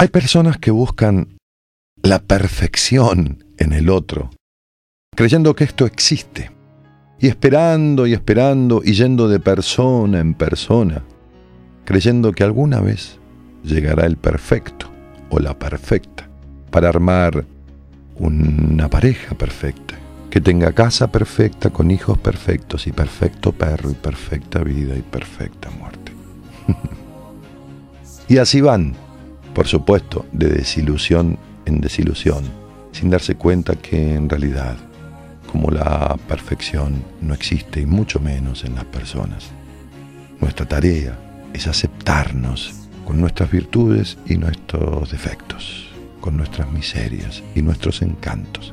Hay personas que buscan la perfección en el otro, creyendo que esto existe, y esperando y esperando y yendo de persona en persona, creyendo que alguna vez llegará el perfecto o la perfecta para armar una pareja perfecta, que tenga casa perfecta con hijos perfectos y perfecto perro y perfecta vida y perfecta muerte. y así van, por supuesto, de desilusión en desilusión, sin darse cuenta que en realidad, como la perfección no existe y mucho menos en las personas, nuestra tarea es aceptarnos con nuestras virtudes y nuestros defectos, con nuestras miserias y nuestros encantos.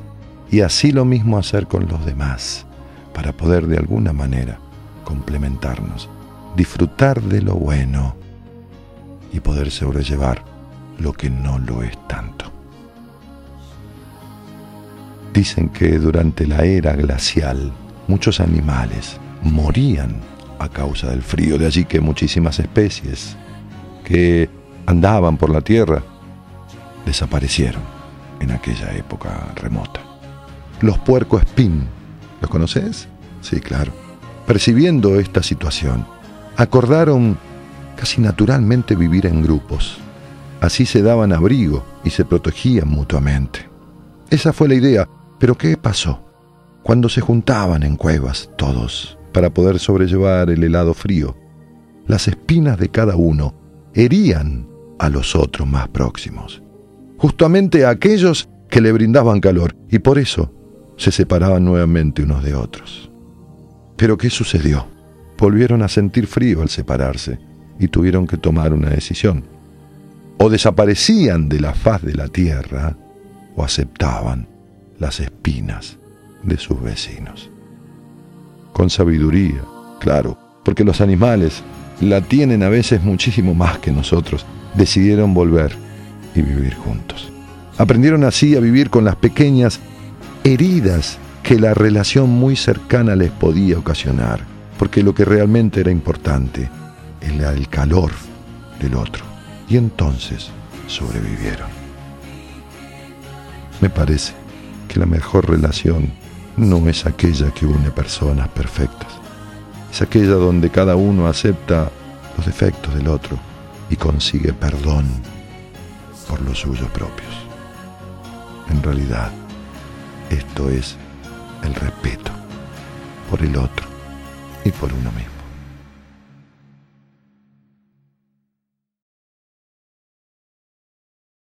Y así lo mismo hacer con los demás, para poder de alguna manera complementarnos, disfrutar de lo bueno y poder sobrellevar lo que no lo es tanto. Dicen que durante la era glacial muchos animales morían a causa del frío, de allí que muchísimas especies que andaban por la tierra desaparecieron en aquella época remota. Los puerco espín, ¿los conoces? Sí, claro. Percibiendo esta situación, acordaron casi naturalmente vivir en grupos. Así se daban abrigo y se protegían mutuamente. Esa fue la idea, pero ¿qué pasó? Cuando se juntaban en cuevas todos para poder sobrellevar el helado frío, las espinas de cada uno herían a los otros más próximos, justamente a aquellos que le brindaban calor, y por eso se separaban nuevamente unos de otros. Pero ¿qué sucedió? Volvieron a sentir frío al separarse y tuvieron que tomar una decisión. O desaparecían de la faz de la tierra o aceptaban las espinas de sus vecinos. Con sabiduría, claro, porque los animales la tienen a veces muchísimo más que nosotros, decidieron volver y vivir juntos. Aprendieron así a vivir con las pequeñas heridas que la relación muy cercana les podía ocasionar, porque lo que realmente era importante era el calor del otro. Y entonces sobrevivieron. Me parece que la mejor relación no es aquella que une personas perfectas, es aquella donde cada uno acepta los defectos del otro y consigue perdón por los suyos propios. En realidad, esto es el respeto por el otro y por uno mismo.